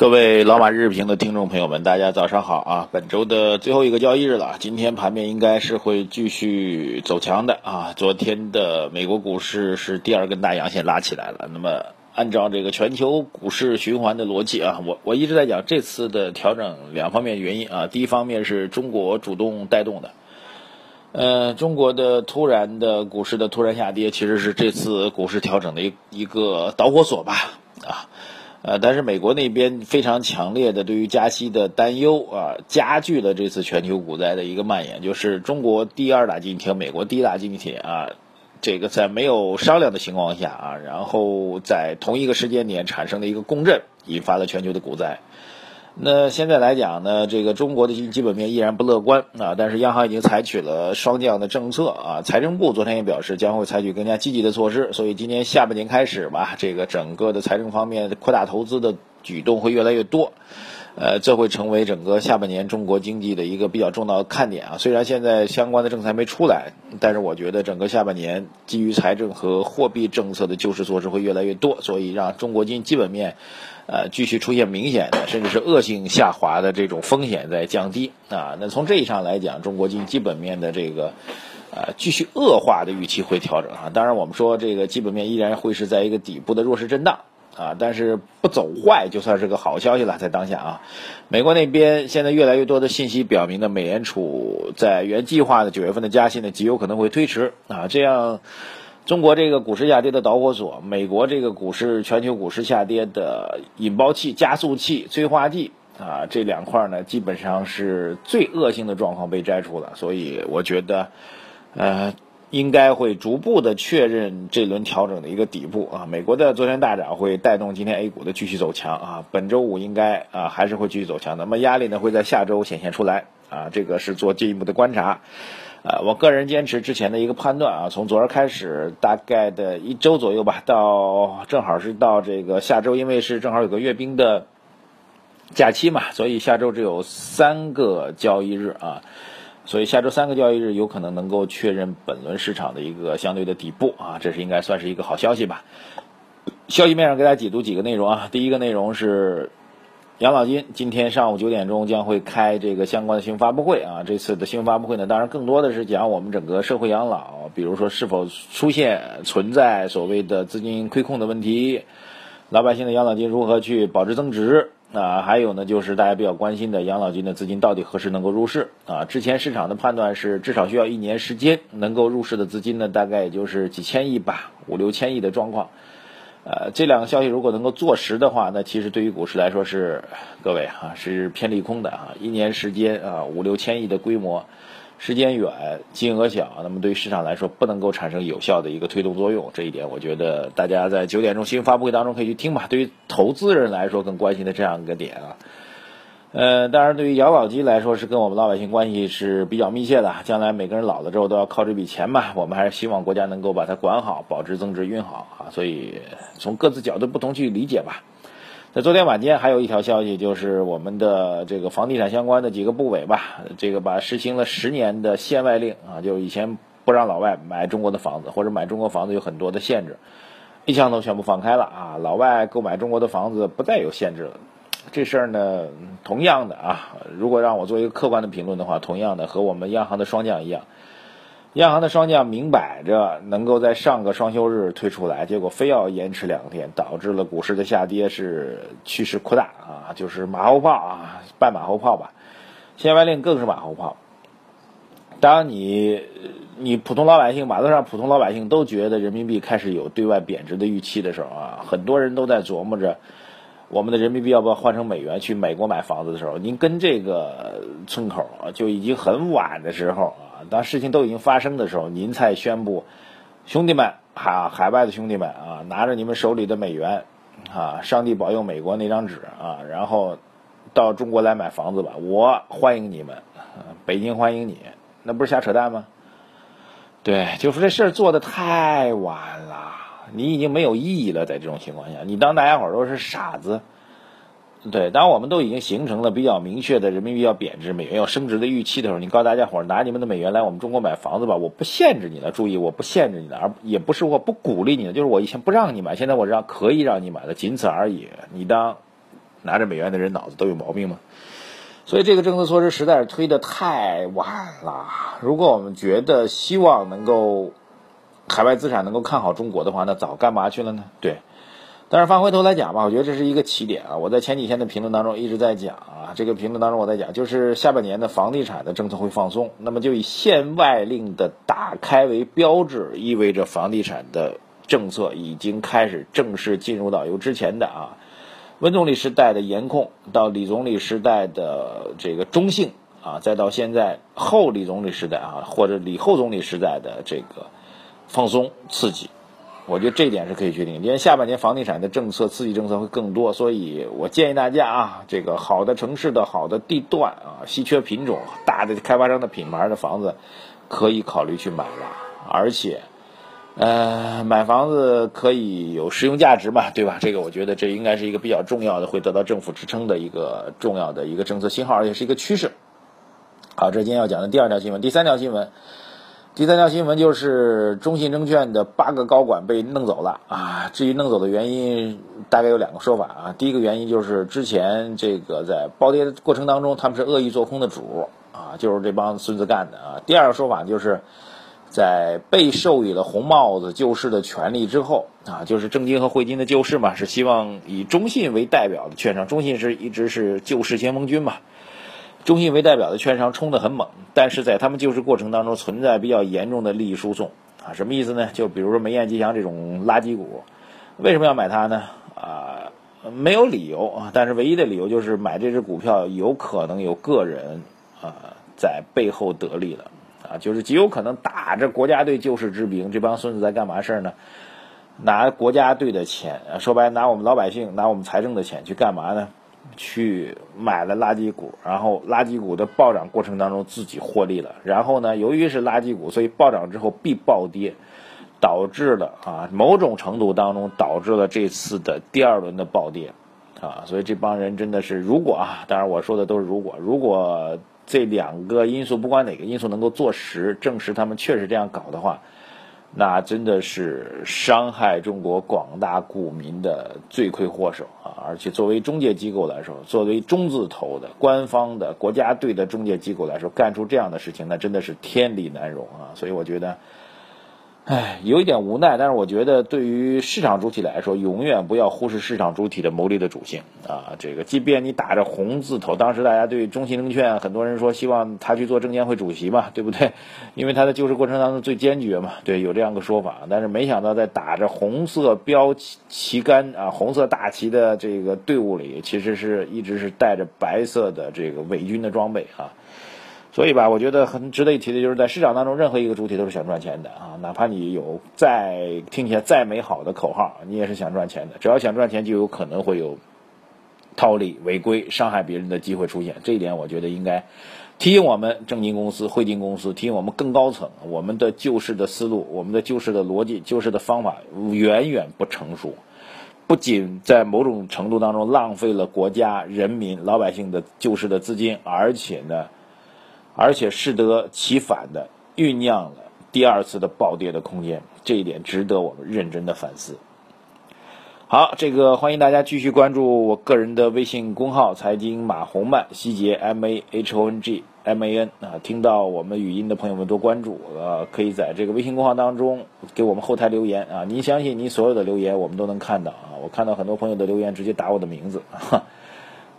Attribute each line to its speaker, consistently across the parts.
Speaker 1: 各位老马日评的听众朋友们，大家早上好啊！本周的最后一个交易日了，今天盘面应该是会继续走强的啊。昨天的美国股市是第二根大阳线拉起来了。那么按照这个全球股市循环的逻辑啊，我我一直在讲这次的调整两方面原因啊。第一方面是中国主动带动的，呃，中国的突然的股市的突然下跌，其实是这次股市调整的一一个导火索吧啊。呃，但是美国那边非常强烈的对于加息的担忧啊，加剧了这次全球股灾的一个蔓延。就是中国第二大经济体和美国第一大经济体啊，这个在没有商量的情况下啊，然后在同一个时间点产生的一个共振，引发了全球的股灾。那现在来讲呢，这个中国的基本面依然不乐观啊，但是央行已经采取了双降的政策啊，财政部昨天也表示将会采取更加积极的措施，所以今年下半年开始吧，这个整个的财政方面扩大投资的举动会越来越多。呃，这会成为整个下半年中国经济的一个比较重要的看点啊。虽然现在相关的政策还没出来，但是我觉得整个下半年基于财政和货币政策的救市措施会越来越多，所以让中国经济基本面，呃，继续出现明显的甚至是恶性下滑的这种风险在降低啊。那从这一上来讲，中国经济基本面的这个，呃，继续恶化的预期会调整啊。当然，我们说这个基本面依然会是在一个底部的弱势震荡。啊，但是不走坏就算是个好消息了，在当下啊，美国那边现在越来越多的信息表明呢，美联储在原计划的九月份的加息呢，极有可能会推迟啊，这样中国这个股市下跌的导火索，美国这个股市全球股市下跌的引爆器、加速器、催化剂啊，这两块呢，基本上是最恶性的状况被摘除了，所以我觉得，呃。应该会逐步的确认这轮调整的一个底部啊，美国的昨天大涨会带动今天 A 股的继续走强啊，本周五应该啊还是会继续走强，那么压力呢会在下周显现出来啊，这个是做进一步的观察，啊，我个人坚持之前的一个判断啊，从昨儿开始大概的一周左右吧，到正好是到这个下周，因为是正好有个阅兵的假期嘛，所以下周只有三个交易日啊。所以下周三个交易日有可能能够确认本轮市场的一个相对的底部啊，这是应该算是一个好消息吧。消息面上给大家解读几个内容啊，第一个内容是养老金今天上午九点钟将会开这个相关的新闻发布会啊，这次的新闻发布会呢，当然更多的是讲我们整个社会养老，比如说是否出现存在所谓的资金亏空的问题，老百姓的养老金如何去保值增值。那还有呢，就是大家比较关心的养老金的资金到底何时能够入市啊？之前市场的判断是至少需要一年时间能够入市的资金呢，大概也就是几千亿吧，五六千亿的状况。呃，这两个消息如果能够坐实的话，那其实对于股市来说是各位啊是偏利空的啊，一年时间啊五六千亿的规模。时间远，金额小，那么对于市场来说不能够产生有效的一个推动作用，这一点我觉得大家在九点钟新闻发布会当中可以去听吧。对于投资人来说更关心的这样一个点啊，呃，当然对于养老金来说是跟我们老百姓关系是比较密切的，将来每个人老了之后都要靠这笔钱嘛，我们还是希望国家能够把它管好，保值增值运好啊，所以从各自角度不同去理解吧。在昨天晚间还有一条消息，就是我们的这个房地产相关的几个部委吧，这个把实行了十年的限外令啊，就以前不让老外买中国的房子，或者买中国房子有很多的限制，一枪都全部放开了啊，老外购买中国的房子不再有限制了。这事儿呢，同样的啊，如果让我做一个客观的评论的话，同样的和我们央行的双降一样。央行的双降明摆着能够在上个双休日推出来，结果非要延迟两天，导致了股市的下跌是趋势扩大啊，就是马后炮啊，半马后炮吧。限外令更是马后炮。当你你普通老百姓，马路上普通老百姓都觉得人民币开始有对外贬值的预期的时候啊，很多人都在琢磨着我们的人民币要不要换成美元去美国买房子的时候，您跟这个村口就已经很晚的时候啊。当事情都已经发生的时候，您才宣布，兄弟们，海海外的兄弟们啊，拿着你们手里的美元，啊，上帝保佑美国那张纸啊，然后到中国来买房子吧，我欢迎你们，北京欢迎你，那不是瞎扯淡吗？对，就说这事儿做的太晚了，你已经没有意义了。在这种情况下，你当大家伙都是傻子。对，当我们都已经形成了比较明确的人民币要贬值、美元要升值的预期的时候，你告诉大家伙儿拿你们的美元来我们中国买房子吧，我不限制你了。注意，我不限制你了，而也不是我不鼓励你了，就是我以前不让你买，现在我让可以让你买了，仅此而已。你当拿着美元的人脑子都有毛病吗？所以这个政策措施实在是推的太晚了。如果我们觉得希望能够海外资产能够看好中国的话，那早干嘛去了呢？对。但是翻回头来讲吧，我觉得这是一个起点啊！我在前几天的评论当中一直在讲啊，这个评论当中我在讲，就是下半年的房地产的政策会放松，那么就以限外令的打开为标志，意味着房地产的政策已经开始正式进入到由之前的啊温总理时代的严控，到李总理时代的这个中性啊，再到现在后李总理时代啊，或者李后总理时代的这个放松刺激。我觉得这一点是可以确定，因为下半年房地产的政策刺激政策会更多，所以我建议大家啊，这个好的城市的好的地段啊，稀缺品种大的开发商的品牌的房子，可以考虑去买了，而且，呃，买房子可以有实用价值嘛，对吧？这个我觉得这应该是一个比较重要的，会得到政府支撑的一个重要的一个政策信号，而且是一个趋势。好，这是今天要讲的第二条新闻，第三条新闻。第三条新闻就是中信证券的八个高管被弄走了啊！至于弄走的原因，大概有两个说法啊。第一个原因就是之前这个在暴跌的过程当中，他们是恶意做空的主啊，就是这帮孙子干的啊。第二个说法就是在被授予了红帽子救市的权利之后啊，就是证金和汇金的救市嘛，是希望以中信为代表的券商，中信是一直是救市先锋军嘛。中信为代表的券商冲得很猛，但是在他们救市过程当中存在比较严重的利益输送啊，什么意思呢？就比如说梅雁吉祥这种垃圾股，为什么要买它呢？啊，没有理由啊，但是唯一的理由就是买这只股票有可能有个人啊在背后得利了啊，就是极有可能打着国家队救市之名，这帮孙子在干嘛事儿呢？拿国家队的钱，说白了拿我们老百姓拿我们财政的钱去干嘛呢？去买了垃圾股，然后垃圾股的暴涨过程当中自己获利了，然后呢，由于是垃圾股，所以暴涨之后必暴跌，导致了啊某种程度当中导致了这次的第二轮的暴跌，啊，所以这帮人真的是如果啊，当然我说的都是如果，如果这两个因素不管哪个因素能够坐实，证实他们确实这样搞的话。那真的是伤害中国广大股民的罪魁祸首啊！而且作为中介机构来说，作为中字头的官方的国家队的中介机构来说，干出这样的事情，那真的是天理难容啊！所以我觉得。唉，有一点无奈，但是我觉得对于市场主体来说，永远不要忽视市场主体的牟利的主性啊。这个，即便你打着红字头，当时大家对中信证券，很多人说希望他去做证监会主席嘛，对不对？因为他在救市过程当中最坚决嘛，对，有这样个说法。但是没想到在打着红色标旗旗杆啊，红色大旗的这个队伍里，其实是一直是带着白色的这个伪军的装备啊。所以吧，我觉得很值得一提的就是，在市场当中，任何一个主体都是想赚钱的啊，哪怕你有再听起来再美好的口号，你也是想赚钱的。只要想赚钱，就有可能会有套利、违规、伤害别人的机会出现。这一点，我觉得应该提醒我们证金公司、汇金公司，提醒我们更高层，我们的救市的思路、我们的救市的逻辑、救市的方法远远不成熟，不仅在某种程度当中浪费了国家、人民、老百姓的救市的资金，而且呢。而且适得其反的酝酿了第二次的暴跌的空间，这一点值得我们认真的反思。好，这个欢迎大家继续关注我个人的微信公号“财经马红漫”，希杰 M A H O N G M A N 啊，听到我们语音的朋友们多关注，呃，可以在这个微信公号当中给我们后台留言啊，您相信您所有的留言我们都能看到啊，我看到很多朋友的留言直接打我的名字。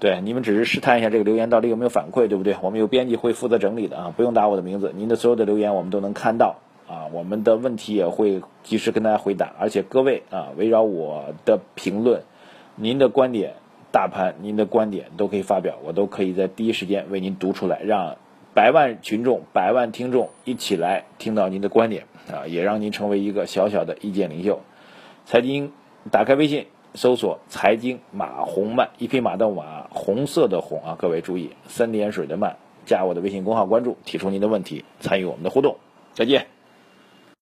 Speaker 1: 对，你们只是试探一下这个留言到底有没有反馈，对不对？我们有编辑会负责整理的啊，不用打我的名字，您的所有的留言我们都能看到啊，我们的问题也会及时跟大家回答，而且各位啊，围绕我的评论，您的观点、大盘，您的观点都可以发表，我都可以在第一时间为您读出来，让百万群众、百万听众一起来听到您的观点啊，也让您成为一个小小的意见领袖。财经，打开微信。搜索“财经马红漫”，一匹马的马，红色的红啊！各位注意，三点水的漫，加我的微信公号关注，提出您的问题，参与我们的互动。再见。